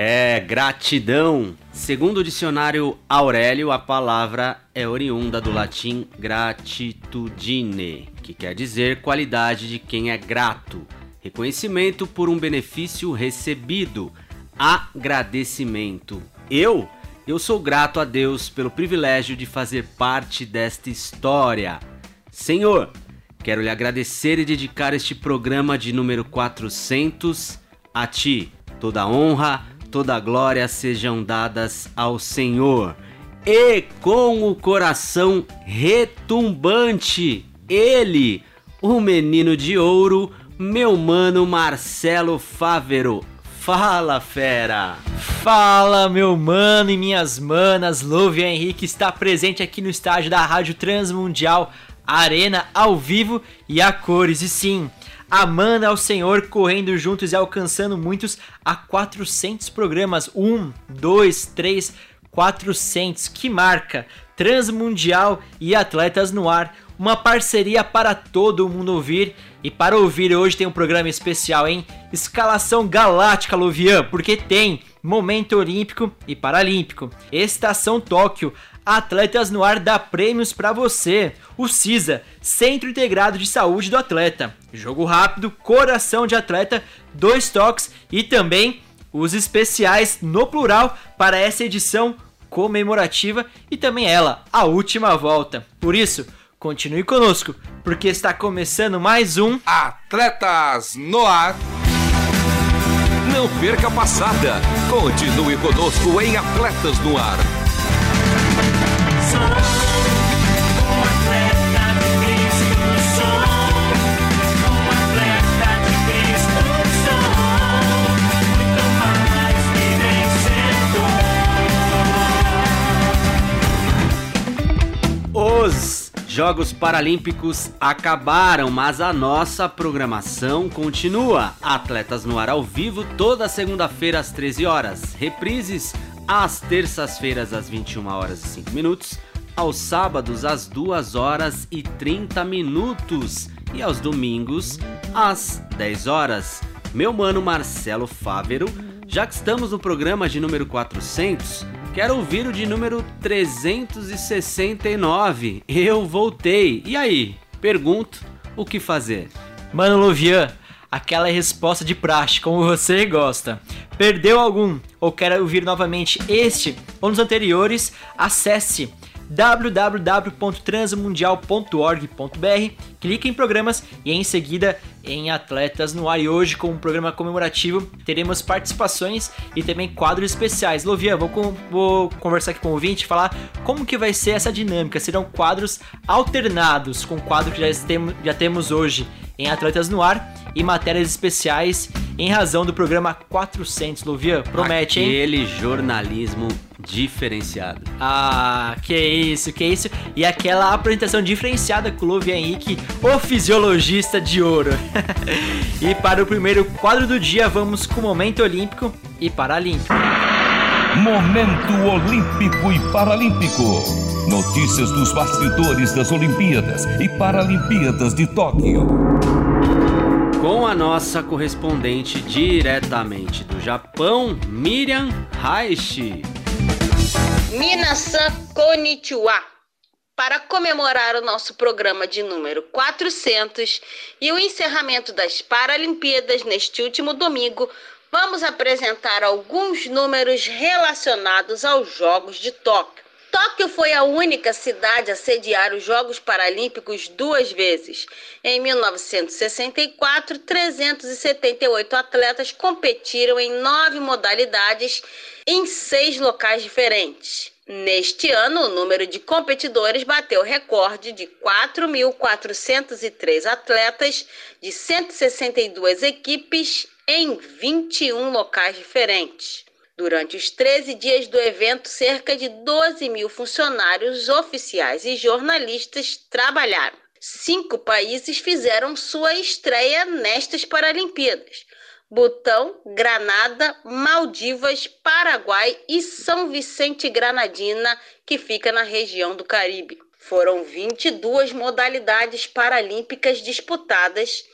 É, gratidão. Segundo o dicionário Aurélio, a palavra é oriunda do latim gratitudine, que quer dizer qualidade de quem é grato, reconhecimento por um benefício recebido, agradecimento. Eu, eu sou grato a Deus pelo privilégio de fazer parte desta história. Senhor, quero lhe agradecer e dedicar este programa de número 400 a ti. Toda honra, toda glória sejam dadas ao Senhor. E com o coração retumbante, ele, o menino de ouro, meu mano Marcelo Fávero. Fala, fera! Fala, meu mano e minhas manas. Louve Henrique está presente aqui no estádio da Rádio Transmundial Arena ao vivo e a cores. E sim, amando ao Senhor, correndo juntos e alcançando muitos a 400 programas. 1, 2, 3, 400. Que marca! Transmundial e Atletas no Ar. Uma parceria para todo mundo ouvir. E para ouvir hoje tem um programa especial, hein? Escalação Galáctica, Luvian, porque tem Momento Olímpico e Paralímpico. Estação Tóquio, Atletas no Ar dá prêmios para você. O CISA, Centro Integrado de Saúde do Atleta. Jogo rápido, coração de atleta, dois toques e também os especiais no plural para essa edição comemorativa e também ela, a última volta. Por isso, continue conosco, porque está começando mais um Atletas no Ar. Não perca a passada. Continue conosco em Atletas no Ar. Os Jogos Paralímpicos acabaram, mas a nossa programação continua. Atletas no ar ao vivo toda segunda-feira às 13 horas. Reprises às terças-feiras às 21 horas e 5 minutos, aos sábados às 2 horas e 30 minutos e aos domingos às 10 horas. Meu mano Marcelo Fávero, já que estamos no programa de número 400, quero ouvir o de número 369. Eu voltei. E aí? Pergunto, o que fazer? Mano Luvian, aquela resposta de praxe, como você gosta. Perdeu algum ou quer ouvir novamente este ou nos anteriores? Acesse www.transmundial.org.br, clique em programas e em seguida em Atletas no Ar. E hoje, com um programa comemorativo, teremos participações e também quadros especiais. Lovian, vou, com, vou conversar aqui com o ouvinte e falar como que vai ser essa dinâmica. Serão quadros alternados com o quadro que já, temos, já temos hoje em Atletas no Ar e matérias especiais em razão do programa 400. Lovian, promete, hein? Aquele jornalismo diferenciado. Ah, que isso, que isso. E aquela apresentação diferenciada com o Lovian Henrique, o fisiologista de ouro. e para o primeiro quadro do dia, vamos com o momento olímpico e paralímpico. Momento Olímpico e Paralímpico. Notícias dos bastidores das Olimpíadas e Paralimpíadas de Tóquio. Com a nossa correspondente diretamente do Japão, Miriam Raishi. Minasan Konnichiwa. Para comemorar o nosso programa de número 400 e o encerramento das Paralimpíadas neste último domingo, vamos apresentar alguns números relacionados aos Jogos de Tóquio. Tóquio foi a única cidade a sediar os Jogos Paralímpicos duas vezes. Em 1964, 378 atletas competiram em nove modalidades em seis locais diferentes. Neste ano, o número de competidores bateu recorde de 4.403 atletas de 162 equipes em 21 locais diferentes. Durante os 13 dias do evento, cerca de 12 mil funcionários oficiais e jornalistas trabalharam. Cinco países fizeram sua estreia nestas Paralimpíadas: Butão, Granada, Maldivas, Paraguai e São Vicente Granadina, que fica na região do Caribe. Foram 22 modalidades paralímpicas disputadas,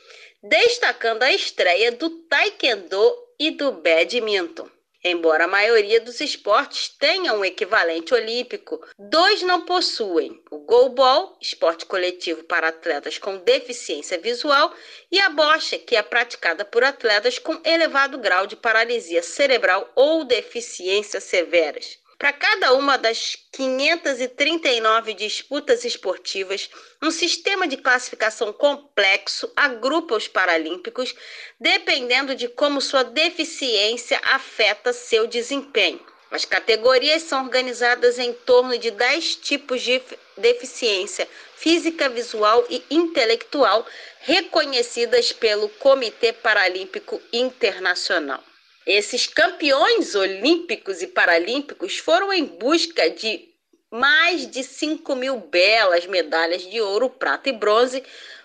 destacando a estreia do Taekwondo e do Badminton. Embora a maioria dos esportes tenha um equivalente olímpico, dois não possuem: o goalball, esporte coletivo para atletas com deficiência visual, e a bocha, que é praticada por atletas com elevado grau de paralisia cerebral ou deficiências severas. Para cada uma das 539 disputas esportivas, um sistema de classificação complexo agrupa os paralímpicos, dependendo de como sua deficiência afeta seu desempenho. As categorias são organizadas em torno de 10 tipos de deficiência física, visual e intelectual reconhecidas pelo Comitê Paralímpico Internacional. Esses campeões olímpicos e paralímpicos foram em busca de mais de 5 mil belas medalhas de ouro, prata e bronze,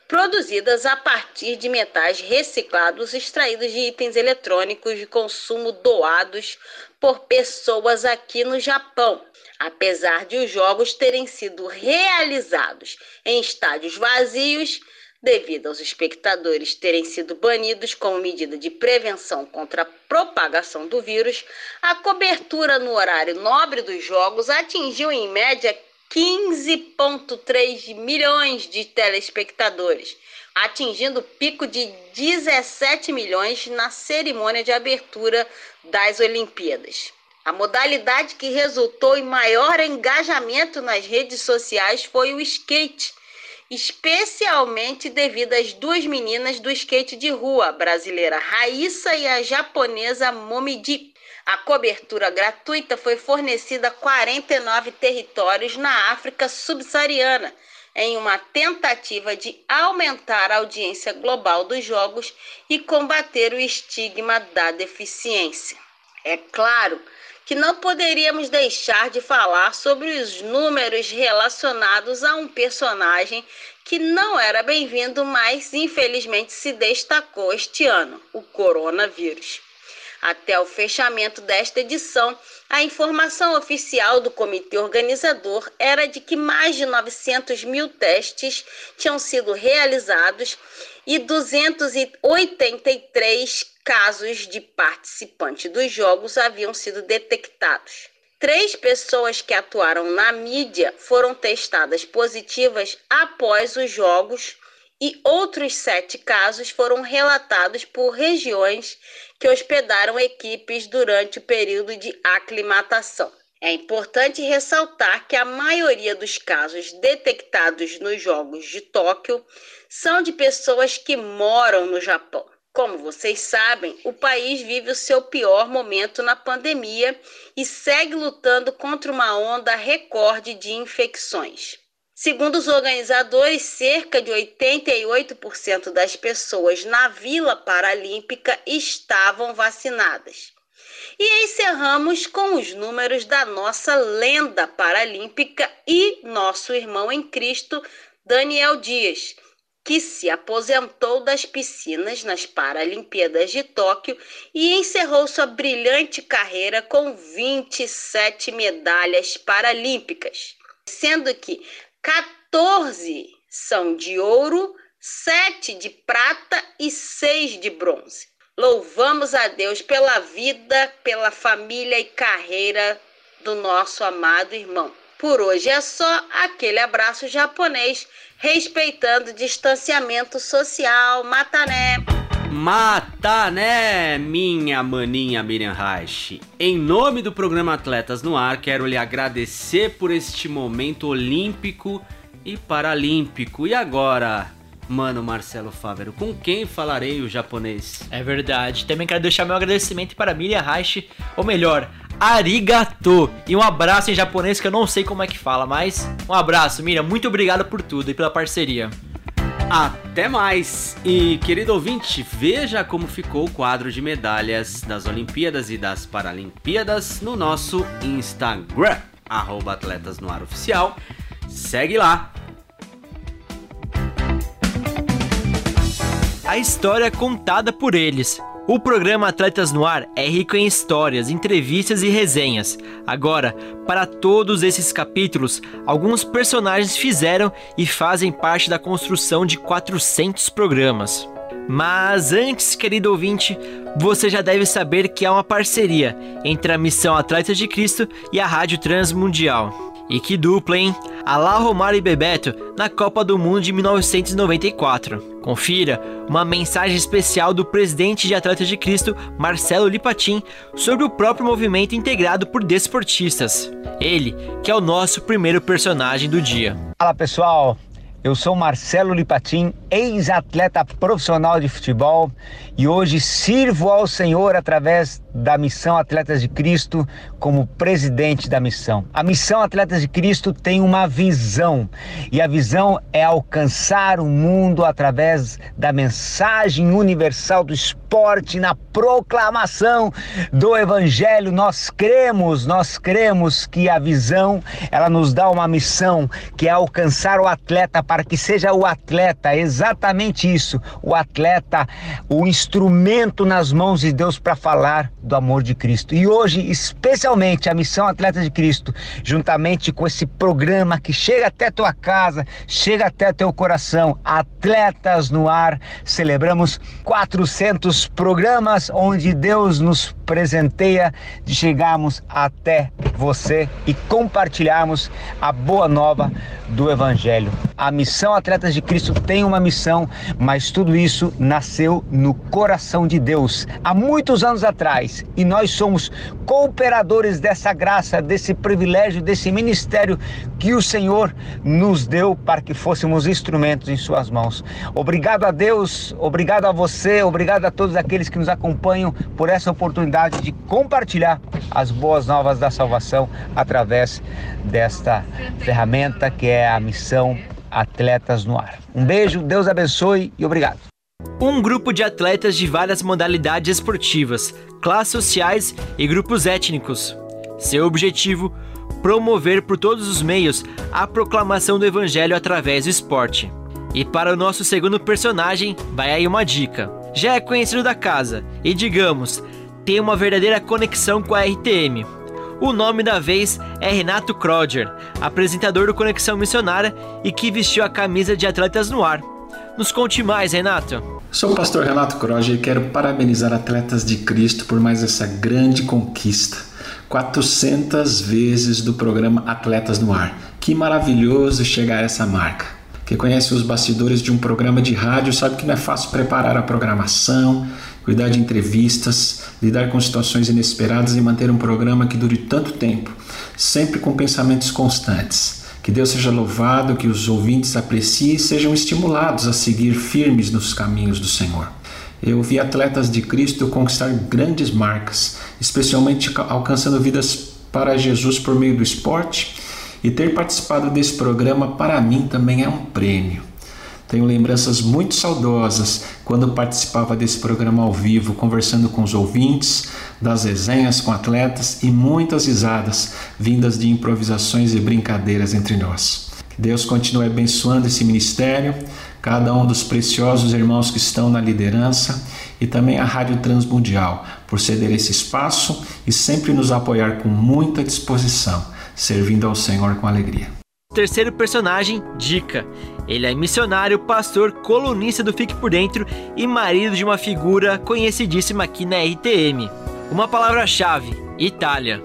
produzidas a partir de metais reciclados extraídos de itens eletrônicos de consumo doados por pessoas aqui no Japão. Apesar de os jogos terem sido realizados em estádios vazios, devido aos espectadores terem sido banidos como medida de prevenção contra a propagação do vírus, a cobertura no horário nobre dos jogos atingiu em média 15,3 milhões de telespectadores, atingindo o pico de 17 milhões na cerimônia de abertura das Olimpíadas. A modalidade que resultou em maior engajamento nas redes sociais foi o skate, especialmente devido às duas meninas do skate de rua, a brasileira Raíssa e a japonesa Momiji. A cobertura gratuita foi fornecida a 49 territórios na África subsaariana, em uma tentativa de aumentar a audiência global dos jogos e combater o estigma da deficiência. É claro que não poderíamos deixar de falar sobre os números relacionados a um personagem que não era bem-vindo, mas infelizmente se destacou este ano: o coronavírus. Até o fechamento desta edição, a informação oficial do comitê organizador era de que mais de 900 mil testes tinham sido realizados e 283 casos de participantes dos jogos haviam sido detectados. Três pessoas que atuaram na mídia foram testadas positivas após os jogos e outros sete casos foram relatados por regiões que hospedaram equipes durante o período de aclimatação. É importante ressaltar que a maioria dos casos detectados nos Jogos de Tóquio são de pessoas que moram no Japão. Como vocês sabem, o país vive o seu pior momento na pandemia e segue lutando contra uma onda recorde de infecções. Segundo os organizadores, cerca de 88% das pessoas na Vila Paralímpica estavam vacinadas. E encerramos com os números da nossa lenda paralímpica e nosso irmão em Cristo, Daniel Dias que se aposentou das piscinas nas Paralimpíadas de Tóquio e encerrou sua brilhante carreira com 27 medalhas paralímpicas, sendo que 14 são de ouro, 7 de prata e 6 de bronze. Louvamos a Deus pela vida, pela família e carreira do nosso amado irmão. Por hoje é só aquele abraço japonês respeitando o distanciamento social. Matané! Matané, minha maninha Miriam Reich. Em nome do programa Atletas no Ar, quero lhe agradecer por este momento olímpico e paralímpico. E agora, Mano Marcelo Fávero, com quem falarei o japonês? É verdade. Também quero deixar meu agradecimento para Miriam Reich, ou melhor, arigato. E um abraço em japonês que eu não sei como é que fala, mas um abraço, Miriam. Muito obrigado por tudo e pela parceria. Até mais! E querido ouvinte, veja como ficou o quadro de medalhas das Olimpíadas e das Paralimpíadas no nosso Instagram, arroba Atletas no Ar Oficial. Segue lá! A história é contada por eles. O programa Atletas no Ar é rico em histórias, entrevistas e resenhas. Agora, para todos esses capítulos, alguns personagens fizeram e fazem parte da construção de 400 programas. Mas antes, querido ouvinte, você já deve saber que há uma parceria entre a Missão Atletas de Cristo e a Rádio Transmundial. E que dupla, hein? Alá Romário e Bebeto na Copa do Mundo de 1994. Confira uma mensagem especial do presidente de Atletas de Cristo, Marcelo Lipatin, sobre o próprio movimento integrado por desportistas. Ele, que é o nosso primeiro personagem do dia. Fala pessoal, eu sou Marcelo Lipatin, ex-atleta profissional de futebol e hoje sirvo ao Senhor através da Missão Atletas de Cristo como presidente da missão. A Missão Atletas de Cristo tem uma visão e a visão é alcançar o mundo através da mensagem universal do esporte na proclamação do evangelho. Nós cremos, nós cremos que a visão, ela nos dá uma missão que é alcançar o atleta para que seja o atleta exatamente isso, o atleta, o instrumento nas mãos de Deus para falar do amor de Cristo. E hoje, especialmente, a Missão Atleta de Cristo, juntamente com esse programa que chega até tua casa, chega até teu coração, Atletas no Ar, celebramos 400 programas onde Deus nos presenteia de chegarmos até você e compartilharmos a boa nova do Evangelho. A Missão Atletas de Cristo tem uma missão, mas tudo isso nasceu no coração de Deus há muitos anos atrás e nós somos cooperadores dessa graça, desse privilégio, desse ministério que o Senhor nos deu para que fôssemos instrumentos em Suas mãos. Obrigado a Deus, obrigado a você, obrigado a todos aqueles que nos acompanham por essa oportunidade de compartilhar as boas novas da salvação através desta ferramenta que é a missão Atletas no Ar. Um beijo, Deus abençoe e obrigado um grupo de atletas de várias modalidades esportivas, classes sociais e grupos étnicos. Seu objetivo: promover por todos os meios a proclamação do evangelho através do esporte. E para o nosso segundo personagem, vai aí uma dica. Já é conhecido da casa e, digamos, tem uma verdadeira conexão com a RTM. O nome da vez é Renato Kroger, apresentador do Conexão Missionária e que vestiu a camisa de Atletas no Ar. Nos conte mais, Renato. Sou o pastor Renato Kroger e quero parabenizar Atletas de Cristo por mais essa grande conquista. 400 vezes do programa Atletas no Ar. Que maravilhoso chegar a essa marca. Quem conhece os bastidores de um programa de rádio sabe que não é fácil preparar a programação, cuidar de entrevistas, lidar com situações inesperadas e manter um programa que dure tanto tempo, sempre com pensamentos constantes. Que Deus seja louvado, que os ouvintes apreciem e sejam estimulados a seguir firmes nos caminhos do Senhor. Eu vi atletas de Cristo conquistar grandes marcas, especialmente alcançando vidas para Jesus por meio do esporte, e ter participado desse programa para mim também é um prêmio. Tenho lembranças muito saudosas quando participava desse programa ao vivo, conversando com os ouvintes, das resenhas com atletas e muitas risadas vindas de improvisações e brincadeiras entre nós. Que Deus continue abençoando esse ministério, cada um dos preciosos irmãos que estão na liderança e também a Rádio Transmundial por ceder esse espaço e sempre nos apoiar com muita disposição, servindo ao Senhor com alegria. Terceiro personagem, Dica. Ele é missionário, pastor, colunista do Fique Por Dentro e marido de uma figura conhecidíssima aqui na RTM. Uma palavra-chave: Itália.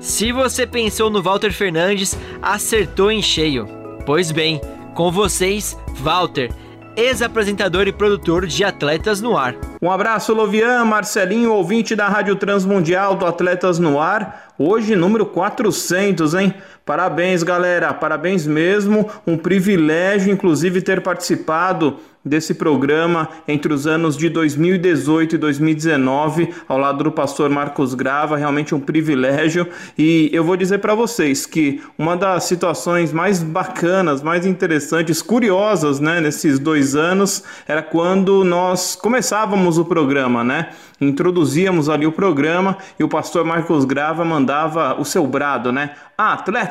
Se você pensou no Walter Fernandes, acertou em cheio. Pois bem, com vocês, Walter, ex-apresentador e produtor de Atletas no Ar. Um abraço, Lovian, Marcelinho, ouvinte da Rádio Transmundial do Atletas no Ar. Hoje, número 400, hein? Parabéns, galera. Parabéns mesmo. Um privilégio, inclusive, ter participado desse programa entre os anos de 2018 e 2019, ao lado do pastor Marcos Grava, realmente um privilégio. E eu vou dizer para vocês que uma das situações mais bacanas, mais interessantes, curiosas, né, nesses dois anos, era quando nós começávamos o programa, né? Introduzíamos ali o programa e o pastor Marcos Grava mandava o seu brado, né?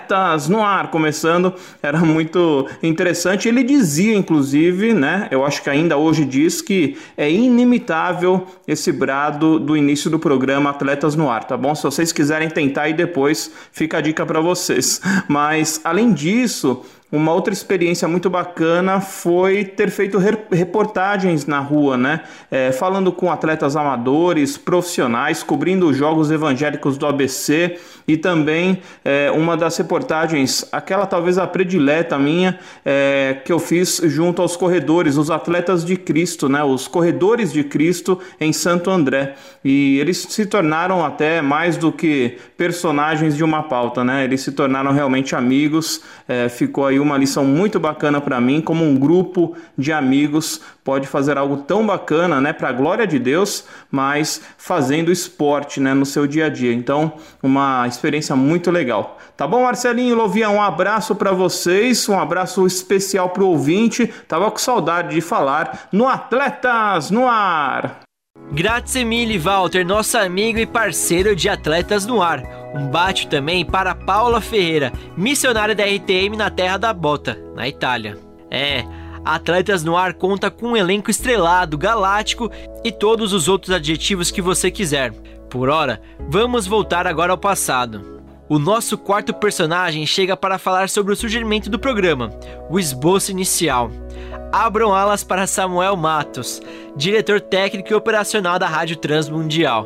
Atletas no ar, começando, era muito interessante. Ele dizia, inclusive, né? Eu acho que ainda hoje diz que é inimitável esse brado do início do programa Atletas no Ar, tá bom? Se vocês quiserem tentar e depois fica a dica para vocês. Mas além disso, uma outra experiência muito bacana foi ter feito reportagens na rua, né? É, falando com atletas amadores, profissionais, cobrindo os jogos evangélicos do ABC e também é, uma das reportagens, aquela talvez a predileta minha, é, que eu fiz junto aos corredores, os atletas de Cristo, né? Os corredores de Cristo em Santo André. E eles se tornaram até mais do que personagens de uma pauta, né? Eles se tornaram realmente amigos. É, ficou aí uma lição muito bacana para mim, como um grupo de amigos pode fazer algo tão bacana, né, para a glória de Deus, mas fazendo esporte, né, no seu dia a dia. Então, uma experiência muito legal. Tá bom, Marcelinho Lovia, um abraço para vocês, um abraço especial pro ouvinte. Tava com saudade de falar no Atletas no Ar. Grazie mille, Walter, nosso amigo e parceiro de Atletas no Ar. Um bate também para Paula Ferreira, missionária da RTM na Terra da Bota, na Itália. É, Atletas no Ar conta com um elenco estrelado, galáctico e todos os outros adjetivos que você quiser. Por hora, vamos voltar agora ao passado. O nosso quarto personagem chega para falar sobre o surgimento do programa, o esboço inicial. Abram alas para Samuel Matos, diretor técnico e operacional da Rádio Transmundial.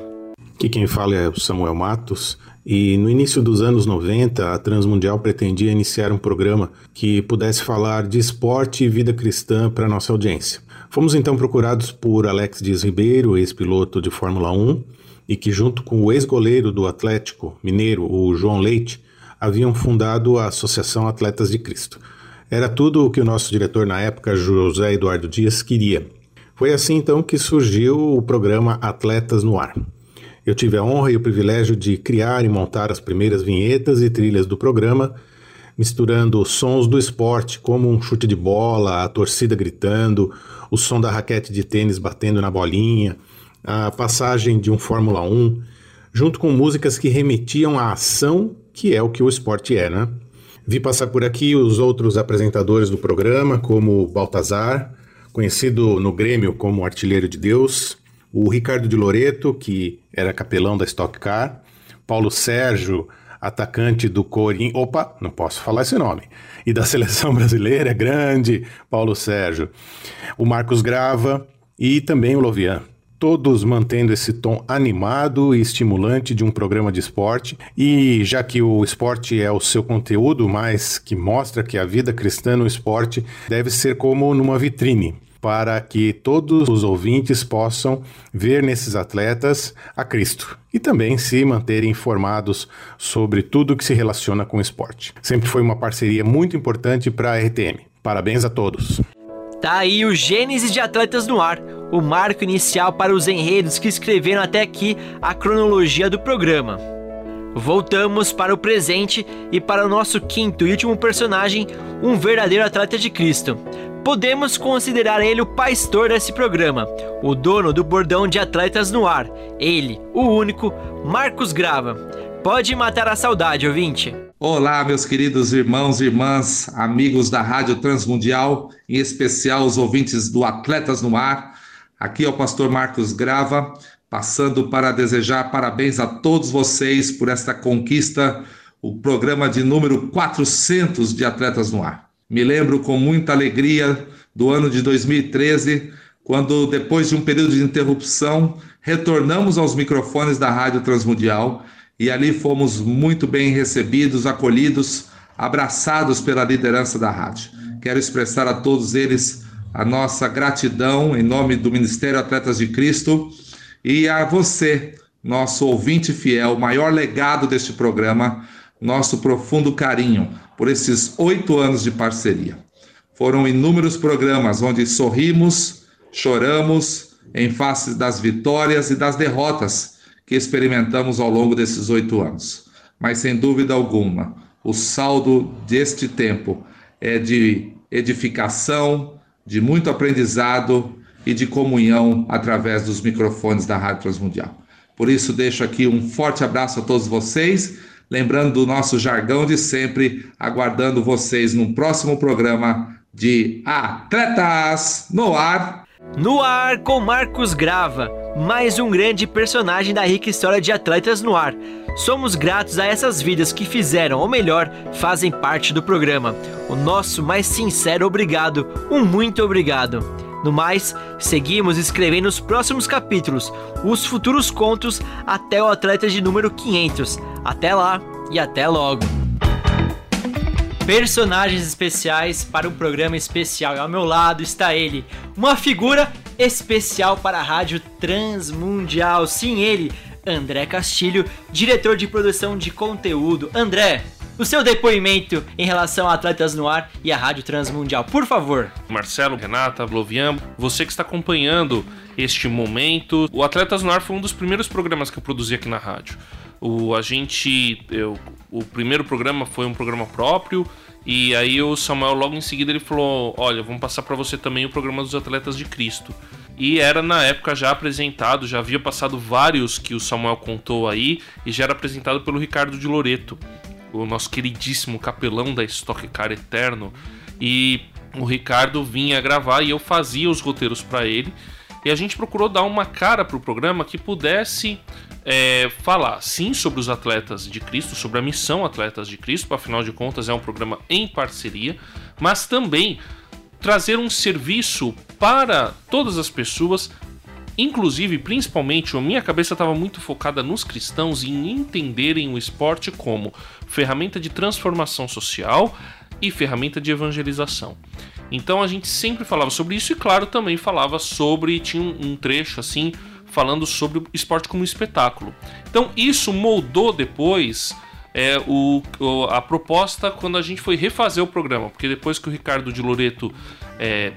Aqui quem fala é o Samuel Matos, e no início dos anos 90, a Transmundial pretendia iniciar um programa que pudesse falar de esporte e vida cristã para nossa audiência. Fomos então procurados por Alex Dias Ribeiro, ex-piloto de Fórmula 1, e que, junto com o ex-goleiro do Atlético Mineiro, o João Leite, haviam fundado a Associação Atletas de Cristo. Era tudo o que o nosso diretor na época, José Eduardo Dias, queria. Foi assim então que surgiu o programa Atletas no Ar. Eu tive a honra e o privilégio de criar e montar as primeiras vinhetas e trilhas do programa, misturando sons do esporte, como um chute de bola, a torcida gritando, o som da raquete de tênis batendo na bolinha, a passagem de um Fórmula 1, junto com músicas que remetiam à ação, que é o que o esporte é, né? Vi passar por aqui os outros apresentadores do programa, como Baltazar, conhecido no Grêmio como Artilheiro de Deus, o Ricardo de Loreto, que era capelão da Stock Car, Paulo Sérgio, atacante do Corinthians, opa, não posso falar esse nome, e da seleção brasileira, grande Paulo Sérgio, o Marcos Grava e também o Lovian. Todos mantendo esse tom animado e estimulante de um programa de esporte, e já que o esporte é o seu conteúdo, mas que mostra que a vida cristã no esporte deve ser como numa vitrine para que todos os ouvintes possam ver nesses atletas a Cristo e também se manterem informados sobre tudo que se relaciona com o esporte. Sempre foi uma parceria muito importante para a RTM. Parabéns a todos. Tá aí o Gênesis de Atletas no Ar, o marco inicial para os enredos que escreveram até aqui a cronologia do programa. Voltamos para o presente e para o nosso quinto e último personagem, um verdadeiro atleta de Cristo. Podemos considerar ele o pastor desse programa, o dono do bordão de atletas no ar. Ele, o único, Marcos Grava. Pode matar a saudade, ouvinte. Olá, meus queridos irmãos e irmãs, amigos da Rádio Transmundial, em especial os ouvintes do Atletas no Ar. Aqui é o pastor Marcos Grava, passando para desejar parabéns a todos vocês por esta conquista, o programa de número 400 de Atletas no Ar. Me lembro com muita alegria do ano de 2013, quando, depois de um período de interrupção, retornamos aos microfones da Rádio Transmundial e ali fomos muito bem recebidos, acolhidos, abraçados pela liderança da rádio. Quero expressar a todos eles a nossa gratidão em nome do Ministério Atletas de Cristo e a você, nosso ouvinte fiel, o maior legado deste programa, nosso profundo carinho por esses oito anos de parceria. Foram inúmeros programas onde sorrimos, choramos em face das vitórias e das derrotas que experimentamos ao longo desses oito anos. Mas sem dúvida alguma, o saldo deste tempo é de edificação, de muito aprendizado e de comunhão através dos microfones da Rádio Transmundial. Por isso, deixo aqui um forte abraço a todos vocês, lembrando do nosso jargão de sempre, aguardando vocês no próximo programa de Atletas no Ar. No ar com Marcos Grava, mais um grande personagem da rica história de Atletas no Ar. Somos gratos a essas vidas que fizeram, ou melhor, fazem parte do programa. O nosso mais sincero obrigado, um muito obrigado. No mais, seguimos escrevendo os próximos capítulos, os futuros contos até o atleta de número 500. Até lá e até logo! Personagens especiais para um programa especial. E ao meu lado está ele, uma figura especial para a Rádio Transmundial. Sim, ele, André Castilho, diretor de produção de conteúdo. André, o seu depoimento em relação a Atletas no Ar e a Rádio Transmundial, por favor. Marcelo, Renata, Blovian, você que está acompanhando este momento. O Atletas no Ar foi um dos primeiros programas que eu produzi aqui na rádio. O, a gente. Eu, o primeiro programa foi um programa próprio. E aí o Samuel logo em seguida ele falou: "Olha, vamos passar para você também o programa dos Atletas de Cristo". E era na época já apresentado, já havia passado vários que o Samuel contou aí e já era apresentado pelo Ricardo de Loreto, o nosso queridíssimo capelão da Stock Car Eterno. E o Ricardo vinha gravar e eu fazia os roteiros para ele. E a gente procurou dar uma cara para o programa que pudesse é, falar sim sobre os atletas de Cristo, sobre a missão Atletas de Cristo, afinal de contas é um programa em parceria, mas também trazer um serviço para todas as pessoas, inclusive, principalmente, a minha cabeça estava muito focada nos cristãos em entenderem o esporte como ferramenta de transformação social e ferramenta de evangelização. Então a gente sempre falava sobre isso e, claro, também falava sobre. Tinha um trecho assim falando sobre o esporte como espetáculo. Então isso moldou depois é, o, a proposta quando a gente foi refazer o programa, porque depois que o Ricardo de Loreto é,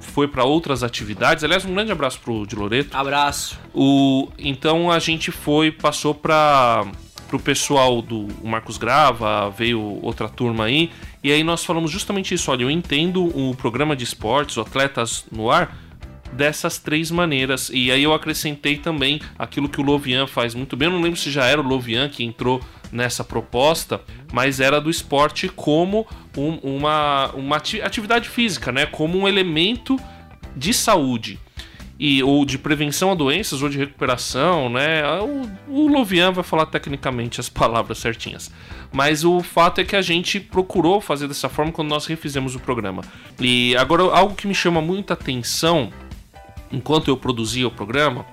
foi para outras atividades, aliás, um grande abraço pro de Loreto. Abraço. O, então a gente foi, passou para o pessoal do Marcos Grava, veio outra turma aí, e aí nós falamos justamente isso. Olha, eu entendo o programa de esportes, o Atletas no Ar, dessas três maneiras. E aí eu acrescentei também aquilo que o Lovian faz muito bem. Eu não lembro se já era o Lovian que entrou nessa proposta, mas era do esporte como um, uma, uma atividade física, né? Como um elemento de saúde. E, ou de prevenção a doenças ou de recuperação, né? O, o Lovian vai falar tecnicamente as palavras certinhas. Mas o fato é que a gente procurou fazer dessa forma quando nós refizemos o programa. E agora, algo que me chama muita atenção enquanto eu produzia o programa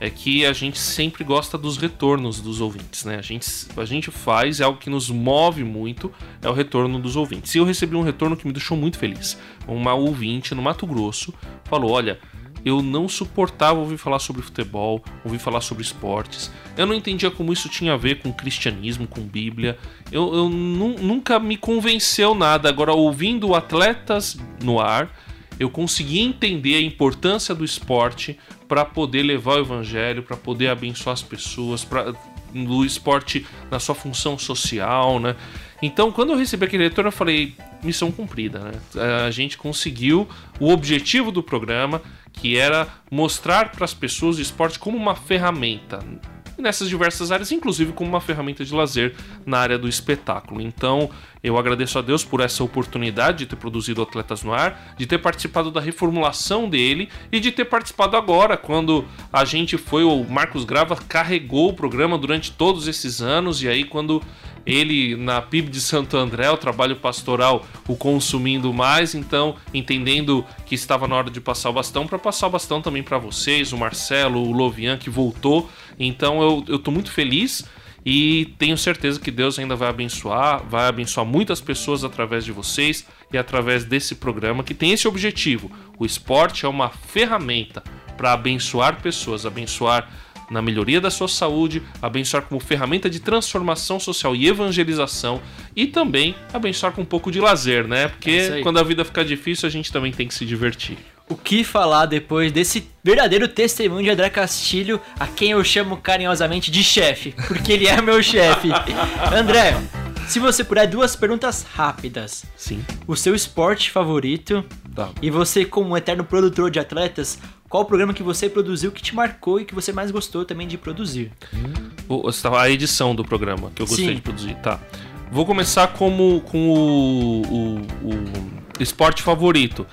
é que a gente sempre gosta dos retornos dos ouvintes, né? A gente, a gente faz, é algo que nos move muito, é o retorno dos ouvintes. E eu recebi um retorno que me deixou muito feliz. Uma ouvinte no Mato Grosso falou: Olha, eu não suportava ouvir falar sobre futebol, ouvir falar sobre esportes. Eu não entendia como isso tinha a ver com cristianismo, com Bíblia. Eu, eu nunca me convenceu nada. Agora, ouvindo atletas no ar eu consegui entender a importância do esporte para poder levar o evangelho, para poder abençoar as pessoas, para do esporte na sua função social, né? Então, quando eu recebi aquele retorno, eu falei, missão cumprida, né? A gente conseguiu o objetivo do programa, que era mostrar para as pessoas o esporte como uma ferramenta, nessas diversas áreas, inclusive como uma ferramenta de lazer na área do espetáculo. Então, eu agradeço a Deus por essa oportunidade de ter produzido Atletas no Ar, de ter participado da reformulação dele e de ter participado agora, quando a gente foi, o Marcos Grava carregou o programa durante todos esses anos, e aí quando ele na PIB de Santo André, o trabalho pastoral, o consumindo mais, então entendendo que estava na hora de passar o bastão, para passar o bastão também para vocês, o Marcelo, o Lovian que voltou. Então eu, eu muito feliz e tenho certeza que Deus ainda vai abençoar, vai abençoar muitas pessoas através de vocês. e através desse programa que tem esse objetivo. O esporte é uma ferramenta para abençoar pessoas, abençoar na melhoria da sua saúde, abençoar como ferramenta de transformação social e evangelização e também abençoar com um pouco de lazer, né? Porque É quando a vida fica difícil, a gente também tem que se divertir. O que falar depois desse verdadeiro testemunho de André Castilho, a quem eu chamo carinhosamente de chefe, porque ele é meu chefe. André, se você puder, duas perguntas rápidas. Sim. O seu esporte favorito Tá. e você, como um eterno produtor de atletas, qual o programa que você produziu que te marcou e que você mais gostou também de produzir? O- A edição do programa que eu gostei Sim. de produzir, tá. Vou começar como, com o, o- o esporte favorito.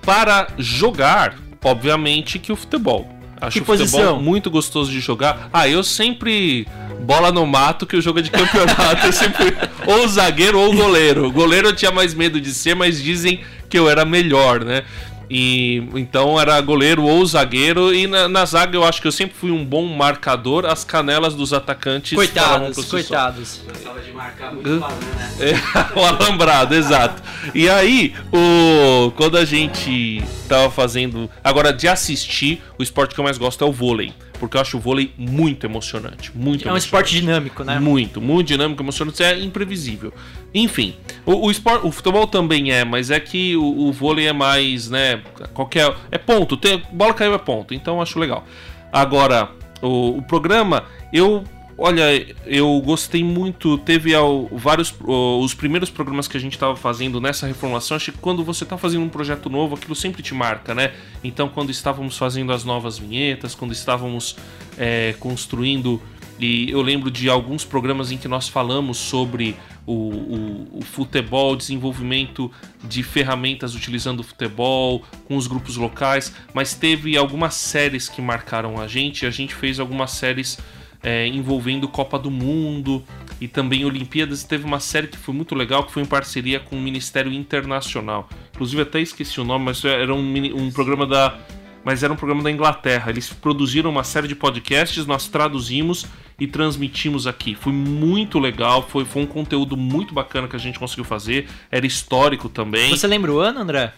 Para jogar, obviamente que o futebol. Acho Que o futebol posição? muito gostoso de jogar. Ah, eu sempre bola no mato que o jogo é de campeonato. eu sempre ou zagueiro ou goleiro. Goleiro eu tinha mais medo de ser, mas dizem que eu era melhor, né? E então era goleiro ou zagueiro e na, na zaga eu acho que eu sempre fui um bom marcador. As canelas dos atacantes Coitados, coitados. Gostava de marcar muito balão, né? É, o alambrado, exato. E aí, o quando a gente tava fazendo. Agora, de assistir, o esporte que eu mais gosto é o vôlei. Porque eu acho o vôlei muito emocionante. Muito É um esporte dinâmico, né? Muito, muito dinâmico, emocionante, é imprevisível. Enfim, o, o, esport, o futebol também é, mas é que o, o vôlei é mais, né? Qualquer. É ponto. Tem, bola caiu é ponto, então eu acho legal. Agora, o, o programa, eu. Olha, eu gostei muito. Teve ao, vários. os primeiros programas que a gente estava fazendo nessa reformulação. Acho que quando você está fazendo um projeto novo, aquilo sempre te marca, né? Então, quando estávamos fazendo as novas vinhetas, quando estávamos é, construindo e eu lembro de alguns programas em que nós falamos sobre o, o- o futebol, desenvolvimento de ferramentas utilizando o futebol, com os grupos locais, mas teve algumas séries que marcaram a gente. A gente fez algumas séries é, envolvendo Copa do Mundo e também Olimpíadas. Teve uma série que foi muito legal, que foi em parceria com o Ministério Internacional. Inclusive, até esqueci o nome, mas era um, um programa da mas era um programa da Inglaterra. Eles produziram uma série de podcasts, nós traduzimos e transmitimos aqui. Foi muito legal, foi, foi um conteúdo muito bacana que a gente conseguiu fazer. Era histórico também. Você lembra o ano, André?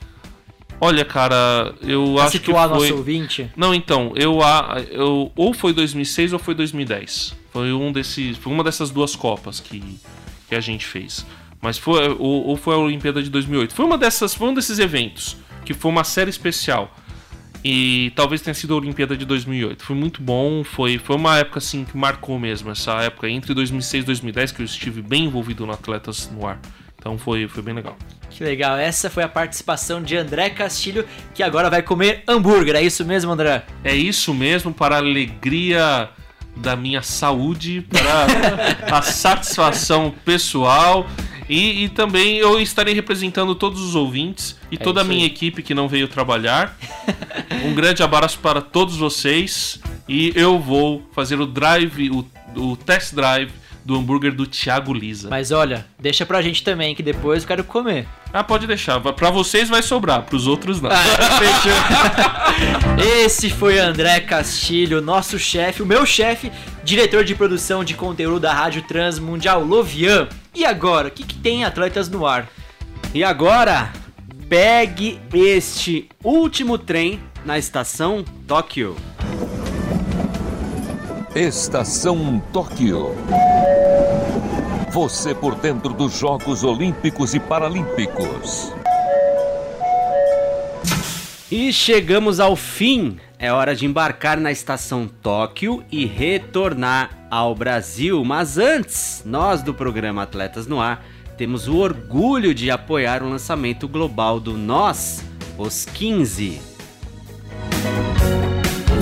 Olha, cara, eu Pra acho que situar foi. nosso ouvinte. Não, então, eu, a- eu ou foi 2006 ou foi 2010. Foi um desses, foi uma dessas duas copas que, que a gente fez. Mas foi ou, ou foi a Olimpíada de 2008. Foi uma dessas, foi um desses eventos que foi uma série especial. E talvez tenha sido a Olimpíada de 2008. Foi muito bom, foi, foi uma época assim que marcou mesmo essa época entre 2006 e 2010 que eu estive bem envolvido no Atletas no Ar. Então foi, foi bem legal. Que legal, essa foi a participação de André Castilho, que agora vai comer hambúrguer, é isso mesmo, André? É isso mesmo, para a alegria da minha saúde, para a satisfação pessoal. E, e também eu estarei representando todos os ouvintes e É toda a minha equipe que não veio trabalhar. Um grande abraço para todos vocês. E eu vou fazer o drive, o, o test drive do hambúrguer do Thiago Lisa. Mas olha, deixa pra gente também, que depois eu quero comer. Ah, pode deixar. Para vocês vai sobrar, para os outros não. Ah. Esse foi André Castilho, nosso chefe, o meu chefe, diretor de produção de conteúdo da Rádio Transmundial Lovian. E agora, o que, que tem Atletas no Ar? E agora, pegue este último trem na estação Tóquio. Estação Tóquio. Você por dentro dos Jogos Olímpicos e Paralímpicos. E chegamos ao fim. É hora de embarcar na estação Tóquio e retornar ao Brasil. Mas antes, nós do programa Atletas no Ar temos o orgulho de apoiar o lançamento global do Nós, os 15.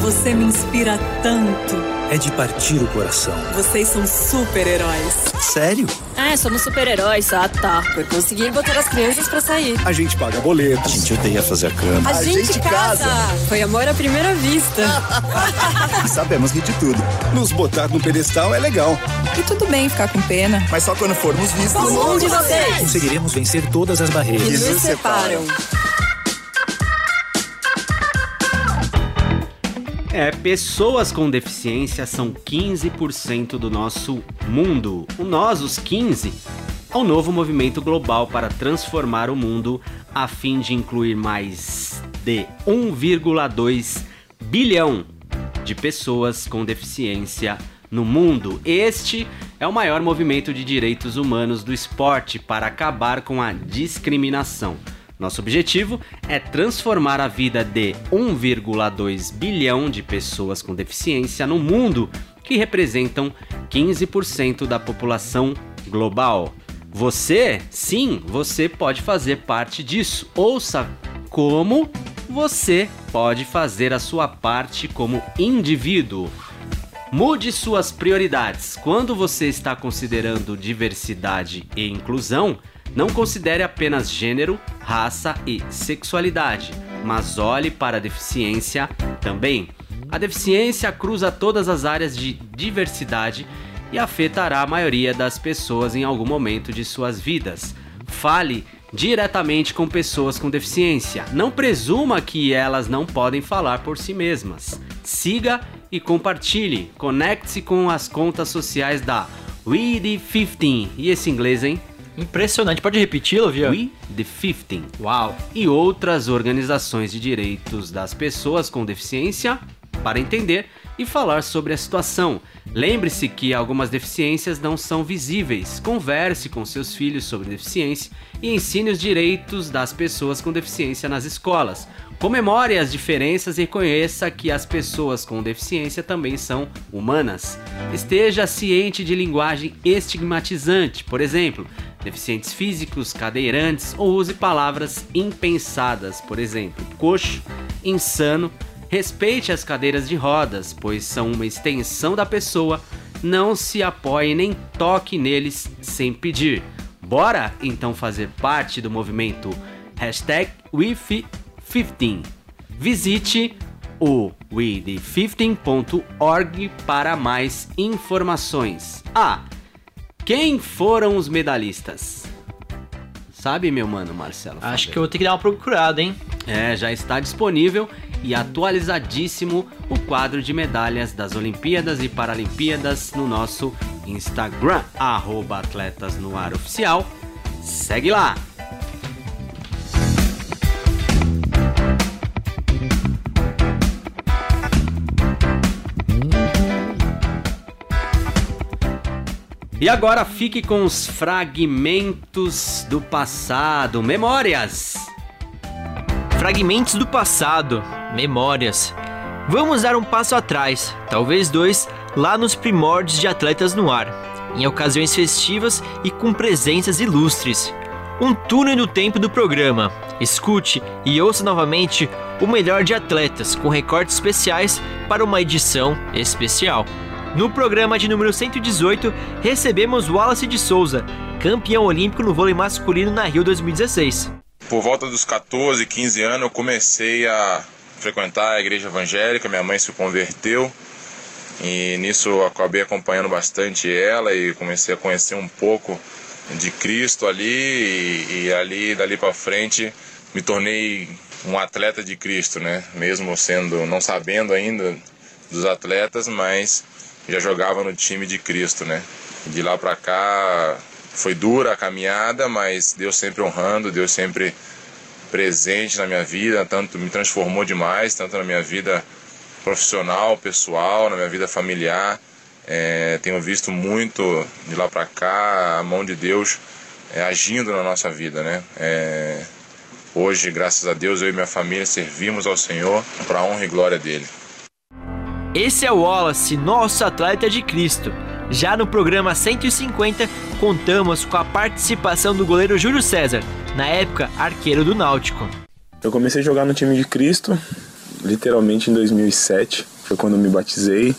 Você me inspira tanto. É de partir o coração. Vocês são super-heróis. Sério? É, somos super-heróis. Ah, tá. Por conseguir botar as crianças pra sair. A gente paga boleto. A gente odeia fazer a cama. A, gente, casa. Foi amor à primeira vista. E sabemos rir de tudo. Nos botar no pedestal é legal. E tudo bem ficar com pena. Mas só quando formos vistos. Qual um de vocês? Conseguiremos vencer todas as barreiras. Que nos separam. É, pessoas com deficiência são 15% do nosso mundo. O Nós, os 15, ao novo movimento global para transformar o mundo a fim de incluir mais de 1,2 bilhão de pessoas com deficiência no mundo. Este é o maior movimento de direitos humanos do esporte para acabar com a discriminação. Nosso objetivo é transformar a vida de 1,2 bilhão de pessoas com deficiência no mundo, que representam 15% da população global. Você, sim, você pode fazer parte disso. Ouça como você pode fazer a sua parte como indivíduo. Mude suas prioridades. Quando você está considerando diversidade e inclusão, não considere apenas gênero, raça e sexualidade, mas olhe para a deficiência também. A deficiência cruza todas as áreas de diversidade e afetará a maioria das pessoas em algum momento de suas vidas. Fale diretamente com pessoas com deficiência. Não presuma que elas não podem falar por si mesmas. Siga e compartilhe. Conecte-se com as contas sociais da We the 15. E esse inglês, hein? Impressionante. Pode repeti-lo, viu? We the 15. Uau. E outras organizações de direitos das pessoas com deficiência para entender e falar sobre a situação. Lembre-se que algumas deficiências não são visíveis. Converse com seus filhos sobre deficiência e ensine os direitos das pessoas com deficiência nas escolas. Comemore as diferenças e reconheça que as pessoas com deficiência também são humanas. Esteja ciente de linguagem estigmatizante, por exemplo, deficientes físicos, cadeirantes, ou use palavras impensadas, por exemplo, coxo, insano. Respeite as cadeiras de rodas, pois são uma extensão da pessoa. Não se apoie nem toque neles sem pedir. Bora então fazer parte do movimento hashtag WeFi15. Visite o WeThe15.org para mais informações. Ah, quem foram os medalhistas? Sabe, meu mano Marcelo? Acho que eu vou ter que dar uma procurada, hein? É, já está disponível e atualizadíssimo o quadro de medalhas das Olimpíadas e Paralimpíadas no nosso Instagram, arroba Atletas no Ar Oficial. Segue lá! E agora fique com os fragmentos do passado, memórias. Fragmentos do passado, memórias. Vamos dar um passo atrás, talvez dois, lá nos primórdios de Atletas no Ar, em ocasiões festivas e com presenças ilustres. Um túnel no tempo do programa. Escute e ouça novamente o melhor de atletas, com recortes especiais para uma edição especial. No programa de número 118, recebemos Wallace de Souza, campeão olímpico no vôlei masculino na Rio 2016. Por volta dos 14, 15 anos, eu comecei a frequentar a igreja evangélica, minha mãe se converteu e nisso eu acabei acompanhando bastante ela e comecei a conhecer um pouco de Cristo ali e, e ali dali para frente me tornei um atleta de Cristo, né? Mesmo sendo não sabendo ainda dos atletas, mas já jogava no time de Cristo, né? De lá para cá foi dura a caminhada, mas Deus sempre honrando, Deus sempre presente na minha vida, tanto me transformou demais, tanto na minha vida profissional, pessoal, na minha vida familiar. É, tenho visto muito de lá para cá a mão de Deus é, agindo na nossa vida, né? É, hoje, graças a Deus, eu e minha família servimos ao Senhor para honra e glória dele. Esse é o Wallace, nosso atleta de Cristo. Já no programa 150, contamos com a participação do goleiro Júlio César, na época arqueiro do Náutico. Eu comecei a jogar no time de Cristo, literalmente em 2007. Foi quando me batizei.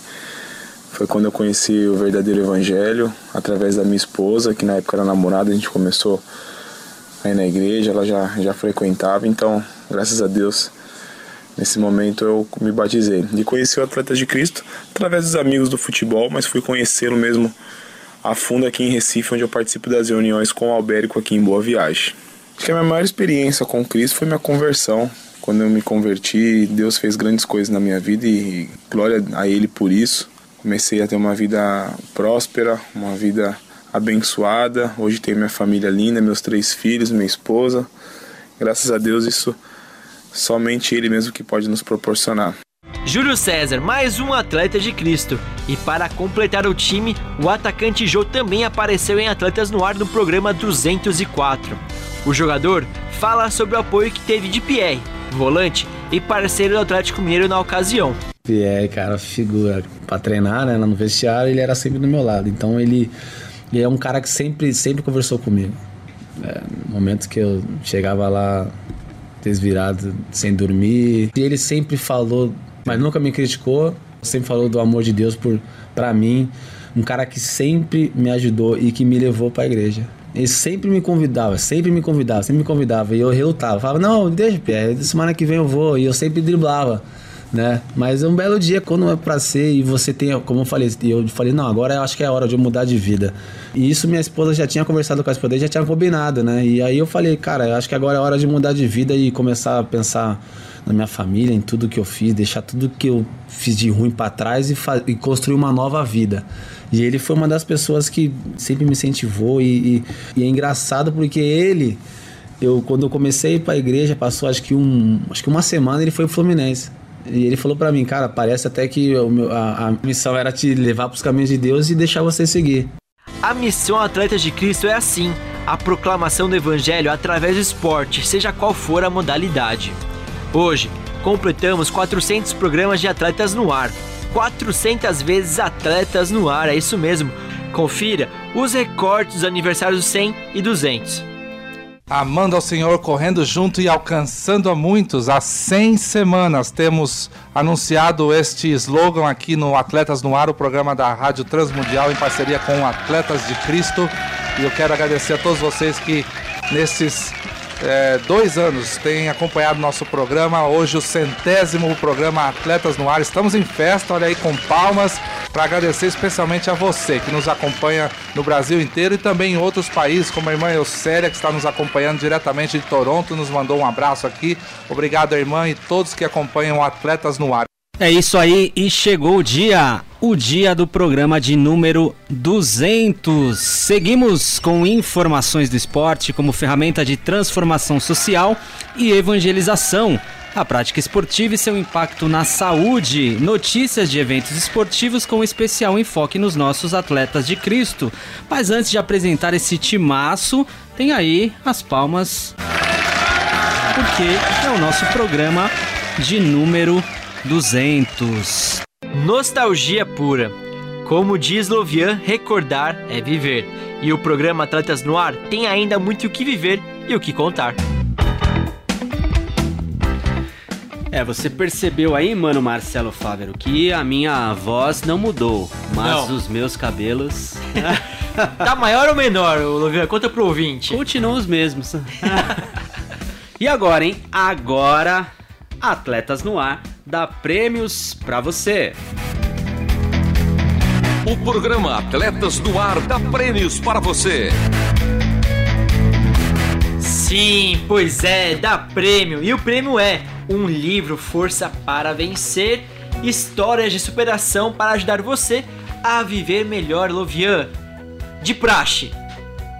Foi quando eu conheci o verdadeiro evangelho, através da minha esposa, que na época era namorada, a gente começou a ir na igreja, ela já, já frequentava. Então, graças a Deus, Nesse momento eu me batizei e conheci o Atletas de Cristo através dos amigos do futebol, mas fui conhecê-lo mesmo a fundo aqui em Recife, onde eu participo das reuniões com o Albérico aqui em Boa Viagem. Acho que a minha maior experiência com Cristo foi minha conversão. Quando eu me converti, Deus fez grandes coisas na minha vida e glória a Ele por isso. Comecei a ter uma vida próspera, uma vida abençoada. Hoje tenho minha família linda, meus três filhos, minha esposa. Graças a Deus, isso somente Ele mesmo que pode nos proporcionar. Júlio César, mais um atleta de Cristo. E para completar o time, o atacante Jô também apareceu em Atletas no Ar no programa 204. O jogador fala sobre o apoio que teve de Pierre, volante e parceiro do Atlético Mineiro na ocasião. Pierre, cara, figura para treinar, né, no vestiário, ele era sempre do meu lado. Então ele, ele é um cara que sempre, sempre conversou comigo. É, no momento que eu chegava lá desvirado, sem dormir, e ele sempre falou mas nunca me criticou, sempre falou do amor de Deus por para mim, um cara que sempre me ajudou e que me levou para a igreja. Ele sempre me convidava, sempre me convidava, sempre me convidava. E eu relutava, falava, não, deixa, Pierre, semana que vem eu vou. E eu sempre driblava, né? Mas um belo dia, quando é pra ser, e você tem, como eu falei, eu falei, não, agora eu acho que é hora de eu mudar de vida. E isso minha esposa já tinha conversado com a esposa, já tinha combinado, né? E aí eu falei, cara, eu acho que agora é hora de mudar de vida e começar a pensar na minha família, em tudo que eu fiz, deixar tudo que eu fiz de ruim para trás e, e, construir uma nova vida. E ele foi uma das pessoas que sempre me incentivou e, e, e é engraçado porque ele, eu quando eu comecei para a igreja, passou acho que um, acho que uma semana ele foi pro Fluminense. E ele falou para mim, cara, parece até que meu, a, a missão era te levar para os caminhos de Deus e deixar você seguir. A missão Atletas de Cristo é assim: a proclamação do Evangelho através do esporte, seja qual for a modalidade. Hoje, completamos 400 programas de atletas no ar. 400 vezes atletas no ar, é isso mesmo. Confira os recortes dos aniversários 100 e 200. Amando ao Senhor, correndo junto e alcançando a muitos. Há 100 semanas temos anunciado este slogan aqui no Atletas no Ar, o programa da Rádio Transmundial em parceria com Atletas de Cristo. E eu quero agradecer a todos vocês que nesses é, dois anos tem acompanhado nosso programa. Hoje o centésimo programa Atletas no Ar. Estamos em festa, olha aí com palmas, para agradecer especialmente a você que nos acompanha no Brasil inteiro e também em outros países, como a irmã Eucélia, que está nos acompanhando diretamente de Toronto, nos mandou um abraço aqui. Obrigado, irmã, e todos que acompanham Atletas no Ar. É isso aí, e chegou o dia, o dia do programa de número 200. Seguimos com informações do esporte como ferramenta de transformação social e evangelização. A prática esportiva e seu impacto na saúde. Notícias de eventos esportivos com especial enfoque nos nossos atletas de Cristo. Mas antes de apresentar esse timaço, tem aí as palmas. Porque é o nosso programa de número 200. 200. Nostalgia pura. Como diz Lovian, recordar é viver. E o programa Atletas no Ar tem ainda muito o que viver e o que contar. É, você percebeu aí, mano, Marcelo Fávero, que a minha voz não mudou, mas não. os meus cabelos. tá maior ou menor, Lovian? Conta pro ouvinte. Continuam os mesmos. e agora, hein? Agora, Atletas no Ar dá prêmios para você. O programa Atletas do Ar dá prêmios para você. Sim, pois é, dá prêmio. E o prêmio é um livro Força para Vencer, histórias de superação para ajudar você a viver melhor, Lovian. De praxe,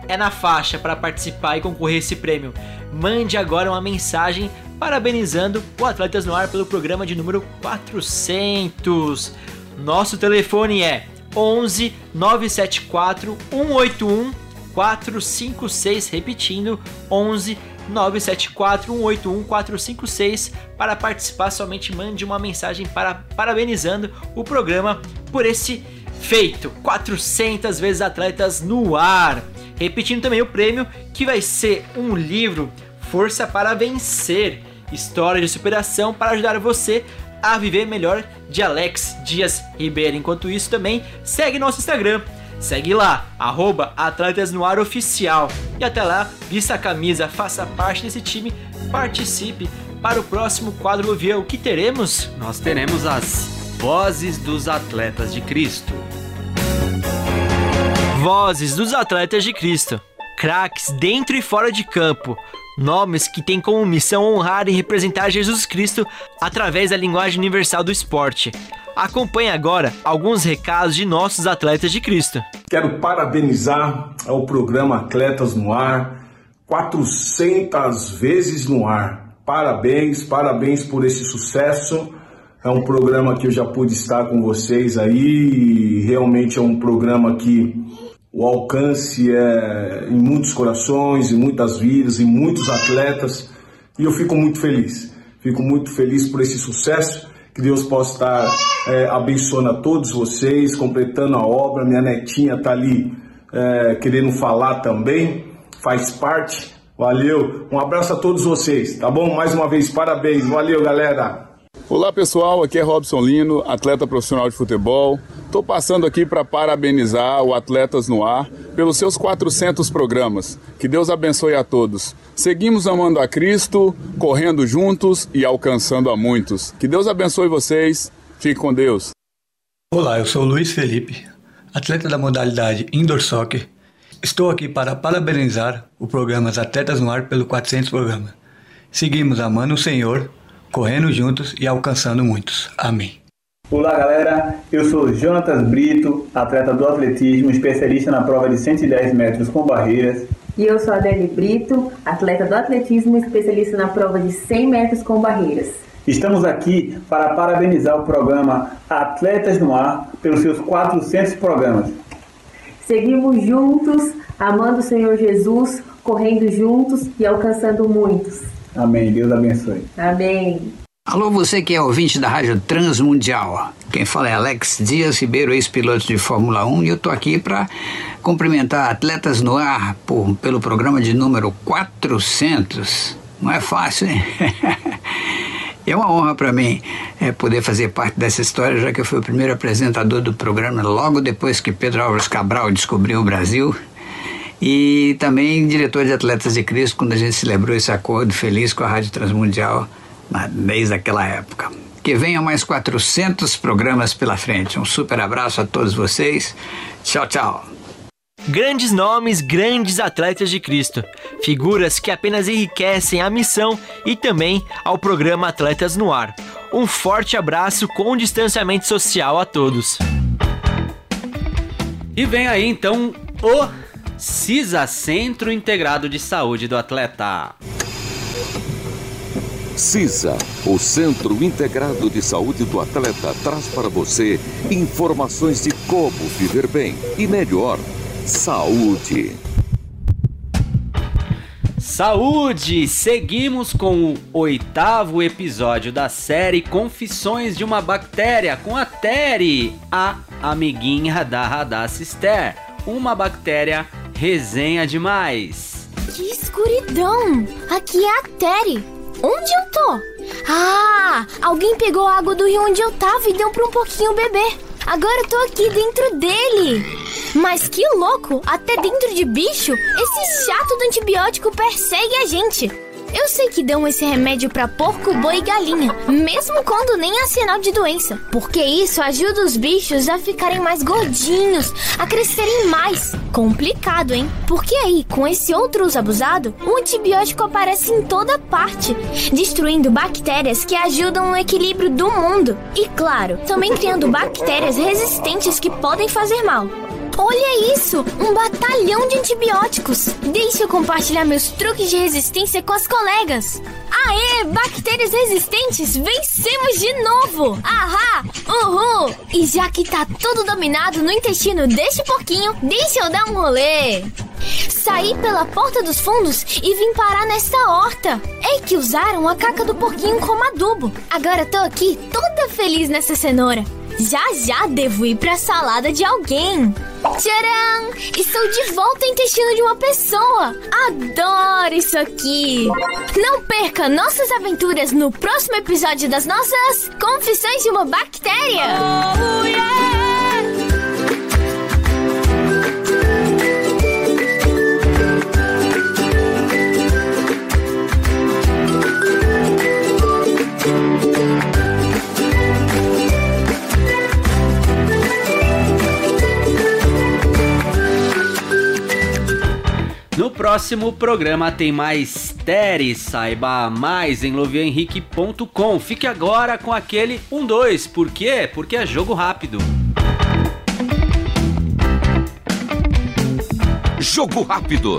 é na faixa para participar e concorrer a esse prêmio. Mande agora uma mensagem parabenizando o Atletas no Ar pelo programa de número 400. Nosso telefone é 11 974 181 456, repetindo 11 974 181 456. Para participar, somente mande uma mensagem para parabenizando o programa por esse feito. 400 vezes atletas no ar. Repetindo também o prêmio, que vai ser um livro Força para Vencer história de superação para ajudar você a viver melhor de Alex Dias Ribeiro. Enquanto isso também segue nosso Instagram. Segue lá, arroba Atletas no Ar Oficial. E até lá, vista a camisa, faça parte desse time, participe para o próximo quadro Luvian. O que teremos? Nós teremos as Vozes dos Atletas de Cristo. Vozes dos Atletas de Cristo. Craques dentro e fora de campo nomes que têm como missão honrar e representar Jesus Cristo através da linguagem universal do esporte. Acompanhe agora alguns recados de nossos atletas de Cristo. Quero parabenizar ao programa Atletas no Ar, 400 vezes no ar. Parabéns, parabéns por esse sucesso. É um programa que eu já pude estar com vocês aí e realmente é um programa que o alcance é em muitos corações, em muitas vidas, em muitos atletas e eu fico muito feliz. Fico muito feliz por esse sucesso. Que Deus possa estar é, abençoando a todos vocês, completando a obra. Minha netinha está ali é, querendo falar também, faz parte. Valeu, um abraço a todos vocês, tá bom? Mais uma vez, parabéns, valeu galera! Olá pessoal, aqui é Robson Lino, atleta profissional de futebol. Estou passando aqui para parabenizar o Atletas no Ar pelos seus 400 programas. Que Deus abençoe a todos. Seguimos amando a Cristo, correndo juntos e alcançando a muitos. Que Deus abençoe vocês. Fique com Deus. Olá, eu sou Luiz Felipe, atleta da modalidade Indoor Soccer. Estou aqui para parabenizar o programa Atletas no Ar pelo 400 programa. Seguimos amando o Senhor, correndo juntos e alcançando muitos. Amém. Olá galera, eu sou Jonatas Brito, atleta do atletismo, especialista na prova de 110 metros com barreiras. E eu sou Adele Brito, atleta do atletismo, especialista na prova de 100 metros com barreiras. Estamos aqui para parabenizar o programa Atletas no Ar pelos seus 400 programas. Seguimos juntos, amando o Senhor Jesus, correndo juntos e alcançando muitos. Amém. Deus abençoe. Amém. Alô, você que é ouvinte da Rádio Transmundial. Quem fala é Alex Dias Ribeiro, ex-piloto de Fórmula 1, e eu tô aqui para cumprimentar atletas no ar por, pelo programa de número 400. Não é fácil, hein? É uma honra para mim é, poder fazer parte dessa história, já que eu fui o primeiro apresentador do programa logo depois que Pedro Álvares Cabral descobriu o Brasil. E também diretor de Atletas de Cristo, quando a gente celebrou esse acordo feliz com a Rádio Transmundial desde aquela época. Que venham mais 400 programas pela frente. Um super abraço a todos vocês. Tchau, tchau. Grandes nomes, grandes atletas de Cristo. Figuras que apenas enriquecem a missão e também ao programa Atletas no Ar. Um forte abraço com distanciamento social a todos. E vem aí então o CISA Centro Integrado de Saúde do Atleta. CISA, o Centro Integrado de Saúde do Atleta, traz para você informações de como viver bem e melhor. Saúde. Saúde! Seguimos com o oitavo episódio da série Confissões de uma Bactéria com a Terry, a amiguinha da Radacister, uma bactéria resenha demais. Que escuridão! Aqui é a Terry. Onde eu tô? Ah, alguém pegou a água do rio onde eu tava e deu pra um pouquinho beber. Agora eu tô aqui dentro dele. Mas que louco! Até dentro de bicho, esse chato do antibiótico persegue a gente. Eu sei que dão esse remédio para porco, boi e galinha, mesmo quando nem há sinal de doença, porque isso ajuda os bichos a ficarem mais gordinhos, a crescerem mais. Complicado, hein? Porque aí, com esse outro uso abusado, o antibiótico aparece em toda parte, destruindo bactérias que ajudam no equilíbrio do mundo. E claro, também criando bactérias resistentes que podem fazer mal. Olha isso! Um batalhão de antibióticos! Deixa eu compartilhar meus truques de resistência com as colegas! Aê! Bactérias resistentes! Vencemos de novo! Ahá! Uhul! E já que tá tudo dominado no intestino deste porquinho, deixa eu dar um rolê! Saí pela porta dos fundos e vim parar nesta horta. É que usaram a caca do porquinho como adubo. Agora tô aqui toda feliz nessa cenoura. Já já devo ir pra salada de alguém. Tcharam! Estou de volta ao intestino de uma pessoa. Adoro isso aqui. Não perca nossas aventuras no próximo episódio das nossas Confissões de uma Bactéria. Oh, yeah! Próximo programa tem mais Teri. Saiba mais em lovianhenrique.com. Fique agora com aquele 1-2. Por quê? Porque é jogo rápido. Jogo rápido.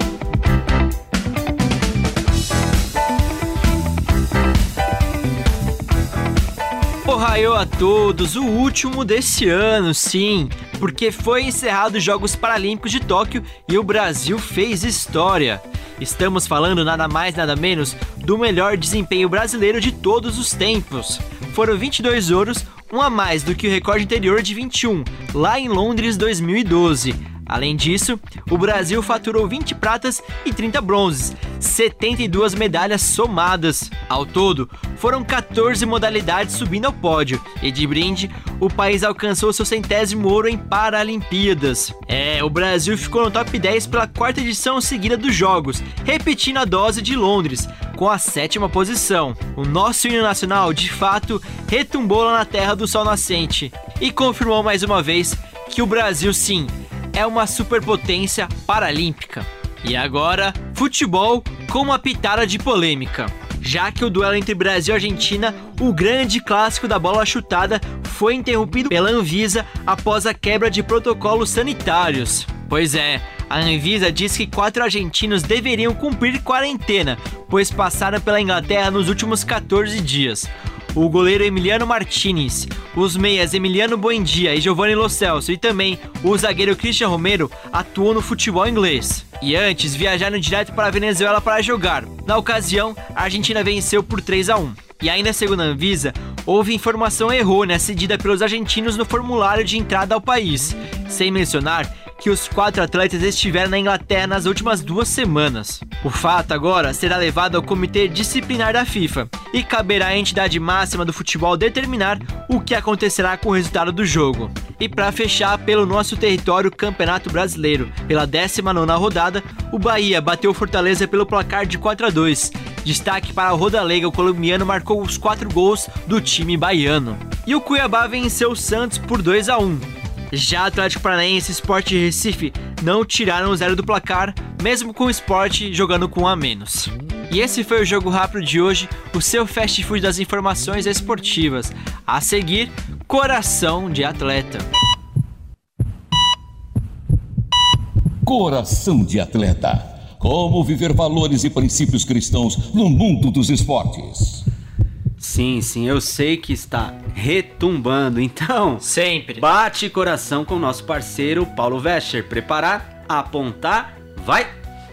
Ohio a todos, o último desse ano, sim, porque foi encerrado os Jogos Paralímpicos de Tóquio e o Brasil fez história. Estamos falando nada mais nada menos do melhor desempenho brasileiro de todos os tempos. Foram 22 ouros, um a mais do que o recorde anterior de 21, lá em Londres 2012. Além disso, o Brasil faturou 20 pratas e 30 bronzes, 72 medalhas somadas. Ao todo, foram 14 modalidades subindo ao pódio, e de brinde, o país alcançou seu centésimo ouro em Paralimpíadas. É, o Brasil ficou no top 10 pela quarta edição seguida dos Jogos, repetindo a dose de Londres, com a sétima posição. O nosso hino nacional, de fato, retumbou lá na terra do sol nascente e confirmou mais uma vez que o Brasil, sim, é uma superpotência paralímpica. E agora, futebol com uma pitada de polêmica. Já que o duelo entre Brasil e Argentina, o grande clássico da bola chutada, foi interrompido pela Anvisa após a quebra de protocolos sanitários. Pois é, a Anvisa diz que quatro argentinos deveriam cumprir quarentena, pois passaram pela Inglaterra nos últimos 14 dias o goleiro Emiliano Martinez, os meias Emiliano Buendia e Giovanni Lo Celso e também o zagueiro Christian Romero atuou no futebol inglês. E antes viajaram direto para a Venezuela para jogar. Na ocasião, a Argentina venceu por 3 a 1. E ainda segundo a Anvisa, houve informação errônea cedida pelos argentinos no formulário de entrada ao país, sem mencionar que os quatro atletas estiveram na Inglaterra nas últimas duas semanas. O fato agora será levado ao Comitê Disciplinar da FIFA e caberá à entidade máxima do futebol determinar o que acontecerá com o resultado do jogo. E para fechar pelo nosso território Campeonato Brasileiro, pela 19ª rodada, o Bahia bateu Fortaleza pelo placar de 4 a 2. Destaque para o Rodalega, o colombiano marcou os quatro gols do time baiano. E o Cuiabá venceu o Santos por 2 a 1. Já Atlético Paranaense e Sport Recife não tiraram o zero do placar, mesmo com o Sport jogando com um a menos. E esse foi o Jogo Rápido de hoje, o seu fast food das informações esportivas. A seguir, Coração de Atleta. Coração de Atleta. Como viver valores e princípios cristãos no mundo dos esportes. Sim, sim, eu sei que está retumbando. Então, sempre bate coração com o nosso parceiro Paulo Vescher. Preparar, apontar, vai!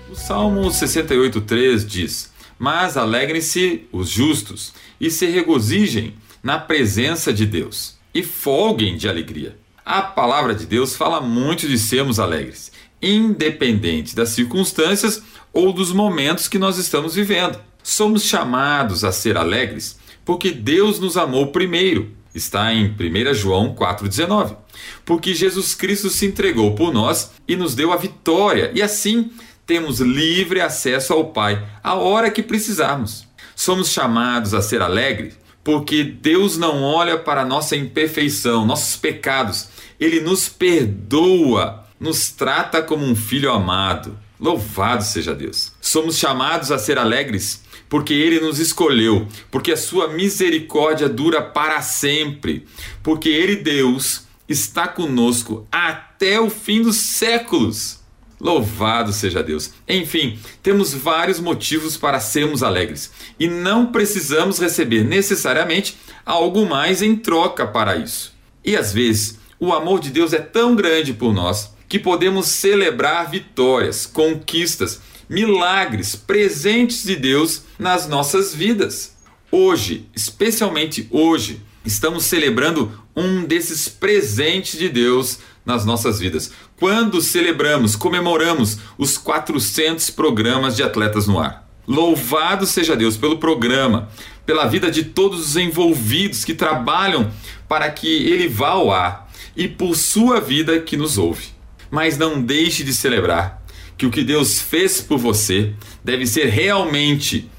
O Salmo 68,3 diz: Mas alegrem-se os justos e se regozijem na presença de Deus e folguem de alegria. A palavra de Deus fala muito de sermos alegres, independente das circunstâncias ou dos momentos que nós estamos vivendo. Somos chamados a ser alegres porque Deus nos amou primeiro. Está em 1 João 4,19. Porque Jesus Cristo se entregou por nós e nos deu a vitória, e assim temos livre acesso ao Pai a hora que precisarmos. Somos chamados a ser alegres porque Deus não olha para nossa imperfeição, nossos pecados. Ele nos perdoa, nos trata como um filho amado. Louvado seja Deus. Somos chamados a ser alegres porque ele nos escolheu, porque a sua misericórdia dura para sempre, porque ele, Deus, está conosco até o fim dos séculos. Louvado seja Deus. Enfim, temos vários motivos para sermos alegres e não precisamos receber necessariamente algo mais em troca para isso. E às vezes, o amor de Deus é tão grande por nós que podemos celebrar vitórias, conquistas milagres, presentes de Deus nas nossas vidas. Hoje, especialmente hoje, estamos celebrando um desses presentes de Deus nas nossas vidas. Quando celebramos, comemoramos os 400 programas de Atletas no Ar. Louvado seja Deus pelo programa, pela vida de todos os envolvidos que trabalham para que ele vá ao ar e por sua vida que nos ouve. Mas não deixe de celebrar que o que Deus fez por você deve ser realmente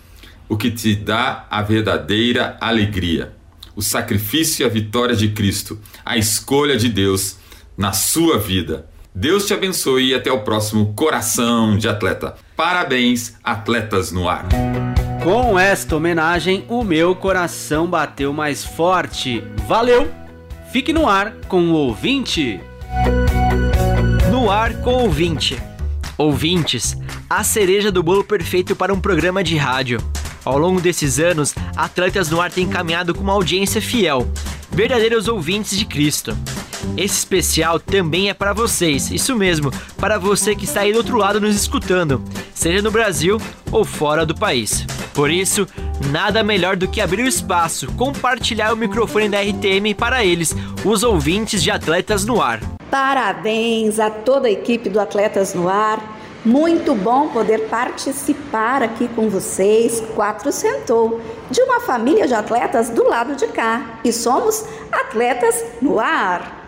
o que te dá a verdadeira alegria. O sacrifício e a vitória de Cristo, a escolha de Deus na sua vida. Deus te abençoe e até o próximo Coração de Atleta. Parabéns, atletas no ar. Com esta homenagem, o meu coração bateu mais forte. Valeu! Fique no ar com o ouvinte. No ar com o ouvinte. Ouvintes, a cereja do bolo perfeito para um programa de rádio. Ao longo desses anos, Atletas no Ar tem caminhado com uma audiência fiel, verdadeiros ouvintes de Cristo. Esse especial também é para vocês, isso mesmo, para você que está aí do outro lado nos escutando, seja no Brasil ou fora do país. Por isso, nada melhor do que abrir o espaço, compartilhar o microfone da RTM para eles, os ouvintes de Atletas no Ar. Parabéns a toda a equipe do Atletas no Ar. Muito bom poder participar aqui com vocês, Quatro Sentou, de uma família de atletas do lado de cá. E somos Atletas no Ar.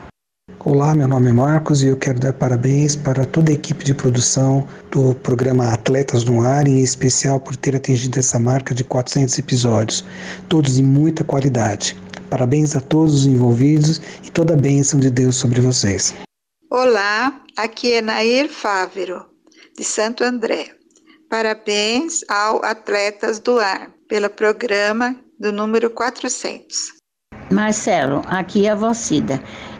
Olá, meu nome é Marcos e eu quero dar parabéns para toda a equipe de produção do programa Atletas no Ar, em especial por ter atingido essa marca de 400 episódios, todos de muita qualidade. Parabéns a todos os envolvidos e toda a bênção de Deus sobre vocês. Olá, aqui é Nair Fávero, de Santo André. Parabéns ao Atletas do Ar pelo programa do número 400. Marcelo, aqui é a Vocida.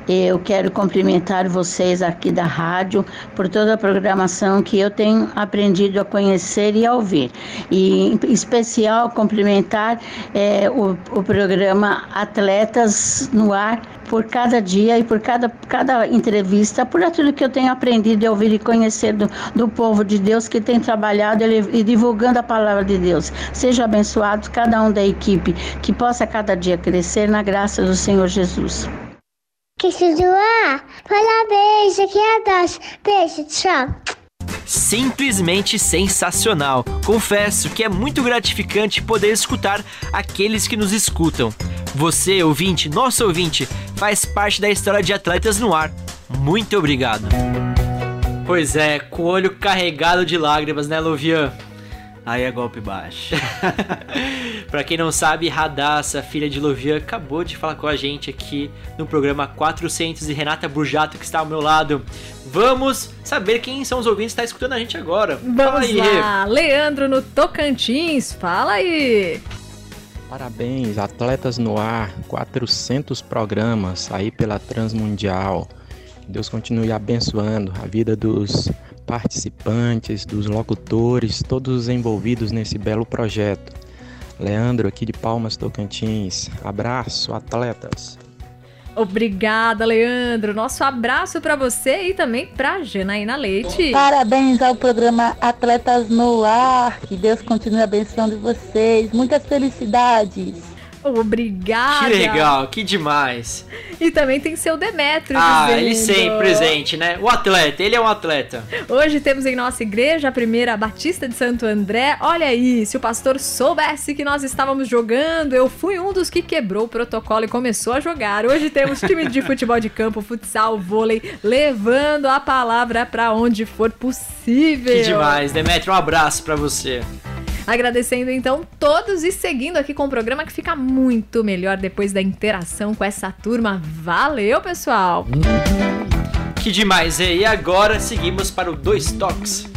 Eu quero cumprimentar vocês aqui da rádio por toda a programação que eu tenho aprendido a conhecer e a ouvir. E, em especial, cumprimentar é, o, o programa Atletas no Ar por cada dia e por cada, cada entrevista, por aquilo que eu tenho aprendido a ouvir e conhecer do, do povo de Deus que tem trabalhado e divulgando a palavra de Deus. Seja abençoado cada um da equipe, que possa cada dia crescer na graça do Senhor Jesus. Que se doar, parabéns, aqui é a Dash. Beijo, tchau. Simplesmente sensacional. Confesso que é muito gratificante poder escutar aqueles que nos escutam. Você, ouvinte, nosso ouvinte, faz parte da história de Atletas no Ar. Muito obrigado. Pois é, com o olho carregado de lágrimas, né, Luvian? Aí é golpe baixo. pra quem não sabe, Radassa, filha de Lovian, acabou de falar com a gente aqui no programa 400 e Renata Burjato, que está ao meu lado. Vamos saber quem são os ouvintes que estão escutando a gente agora. Vamos aí, lá, Leandro no Tocantins, fala aí. Parabéns, Atletas no Ar, 400 programas aí pela Transmundial. Deus continue abençoando a vida dos participantes, dos locutores, todos os envolvidos nesse belo projeto. Leandro, aqui de Palmas Tocantins. Abraço, atletas. Obrigada, Leandro. Nosso abraço para você e também para Janaína Leite. Parabéns ao programa Atletas no Ar. Que Deus continue abençoando vocês. Muitas felicidades. Obrigada. Que legal, que demais. E também tem seu Demetrio Ah, dizendo... ele sempre presente, né? O atleta, ele é um atleta. Hoje temos em nossa igreja a primeira Batista de Santo André. Olha aí, se o pastor soubesse que nós estávamos jogando, eu fui um dos que quebrou o protocolo e começou a jogar. Hoje temos time de futebol de campo, futsal, vôlei, levando a palavra para onde for possível. Que demais, Demetrio, um abraço para você. Agradecendo então todos e seguindo aqui com o programa que fica muito melhor depois da interação com essa turma. Valeu, pessoal! Que demais, e agora seguimos para o Dois Toques.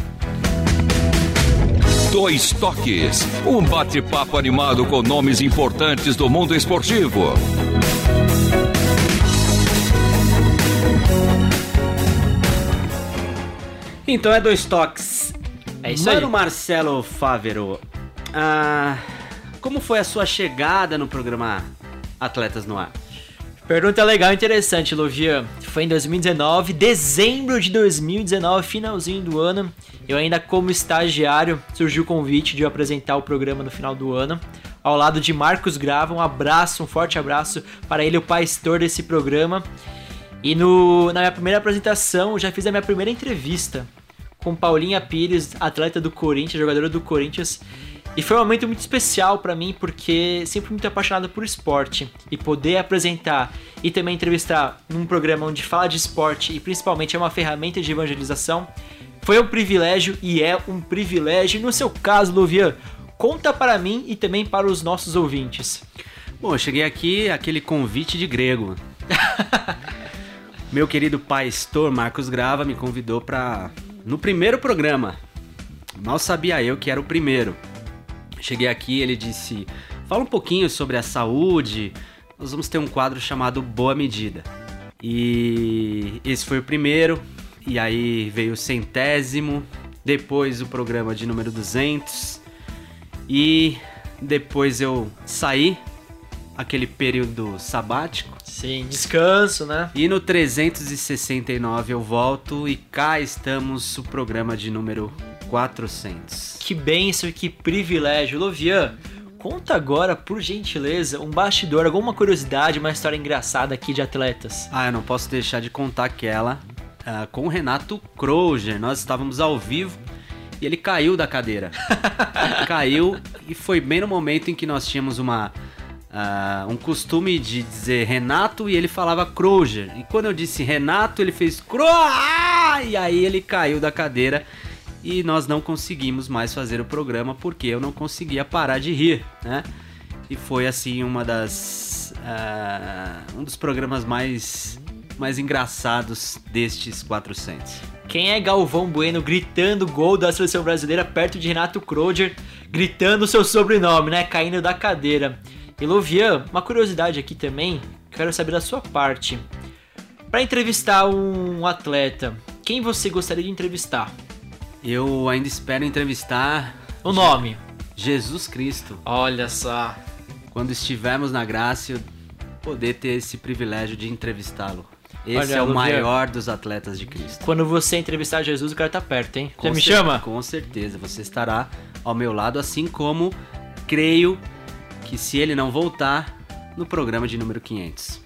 Dois Toques, um bate-papo animado com nomes importantes do mundo esportivo. Então é Dois Toques. É isso Mano aí. Marcelo Fávero, ah, como foi a sua chegada no programa Atletas no Ar? Pergunta legal e interessante, Lovian. Foi em 2019, dezembro de 2019, finalzinho do ano. Eu ainda como estagiário, surgiu o convite de eu apresentar o programa no final do ano. Ao lado de Marcos Grava, um abraço, um forte abraço para ele, o pastor desse programa. E no, na minha primeira apresentação, eu já fiz a minha primeira entrevista com Paulinha Pires, atleta do Corinthians, jogadora do Corinthians. E foi um momento muito especial para mim, porque sempre muito apaixonado por esporte. E poder apresentar e também entrevistar num programa onde fala de esporte e principalmente é uma ferramenta de evangelização, foi um privilégio e é um privilégio. No seu caso, Luvian, conta para mim e também para os nossos ouvintes. Bom, eu cheguei aqui, aquele convite de grego. Meu querido pastor Marcos Grava me convidou para no primeiro programa Mal sabia eu que era o primeiro. Cheguei aqui, ele disse: "Fala um pouquinho sobre a saúde. Nós vamos ter um quadro chamado Boa Medida". E esse foi o primeiro, e aí veio o centésimo, depois o programa de número 200 e depois eu saí aquele período sabático. Sim, descanso, né? E no 369 eu volto e cá estamos o programa de número 400. Que bênção e que privilégio. Lovian, conta agora, por gentileza, um bastidor, alguma curiosidade, uma história engraçada aqui de atletas. Ah, eu não posso deixar de contar aquela uh, com o Renato Kroger. Nós estávamos ao vivo e ele caiu da cadeira. caiu e foi bem no momento em que nós tínhamos uma uh, um costume de dizer Renato e ele falava Kroger. E quando eu disse Renato, ele fez Cro e aí ele caiu da cadeira e nós não conseguimos mais fazer o programa porque eu não conseguia parar de rir, né? E foi assim uma das uh, um dos programas mais mais engraçados destes 400. Quem é Galvão Bueno gritando gol da seleção brasileira perto de Renato Kroger, gritando seu sobrenome, né? Caindo da cadeira. E Lovian, uma curiosidade aqui também, quero saber da sua parte. Para entrevistar um atleta, quem você gostaria de entrevistar? Eu ainda espero entrevistar. O nome? Jesus Cristo. Olha só. Quando estivermos na graça, eu poder ter esse privilégio de entrevistá-lo. Esse Olha, é o maior dos atletas de Cristo. Quando você entrevistar Jesus, o cara tá perto, hein? Com Você me chama? Com certeza, você estará ao meu lado, assim como creio que se ele não voltar, no programa de número 500.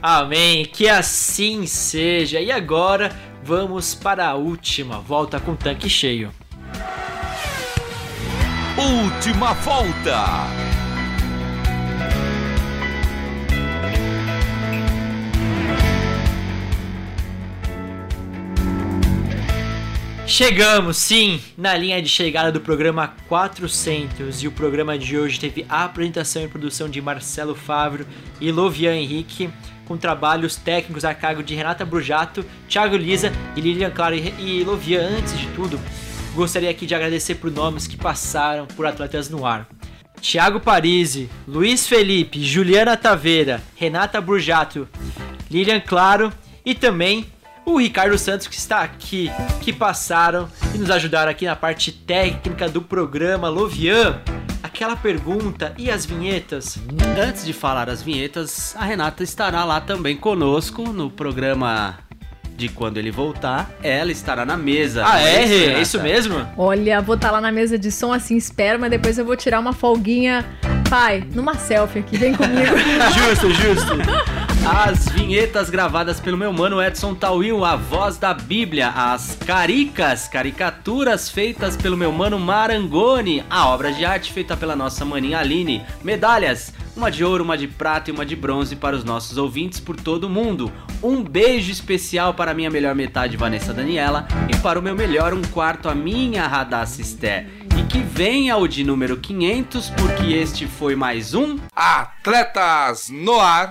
Amém, que assim seja. E agora vamos para a última volta com tanque cheio. Última volta. Chegamos, sim, na linha de chegada do programa 400 e o programa de hoje teve a apresentação e produção de Marcelo Favro e Lovian Henrique, com trabalhos técnicos a cargo de Renata Brujato, Thiago Lisa e Lilian Claro e Lovian. Antes de tudo, gostaria aqui de agradecer por nomes que passaram por Atletas no Ar. Thiago Parisi, Luiz Felipe, Juliana Taveira, Renata Brujato, Lilian Claro e também o Ricardo Santos que está aqui, que passaram e nos ajudaram aqui na parte técnica do programa. Lovian, aquela pergunta e as vinhetas? Antes de falar as vinhetas, a Renata estará lá também conosco no programa de quando ele voltar. Ela estará na mesa. Ah, é? isso, É isso mesmo? Olha, vou estar lá na mesa de som assim, espero, mas depois eu vou tirar uma folguinha. Pai, numa selfie aqui, vem comigo. justo, justo. As vinhetas gravadas pelo meu mano Edson Tawil, a voz da Bíblia, as caricas, caricaturas feitas pelo meu mano Marangoni, a obra de arte feita pela nossa maninha Aline, medalhas, uma de ouro, uma de prata e uma de bronze para os nossos ouvintes por todo o mundo. Um beijo especial para minha melhor metade, Vanessa Daniela, e para o meu melhor um quarto, a minha Radassa Esté. E que venha o de número 500, porque este foi mais um Atletas no ar.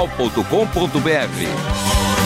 transmundial.com.br.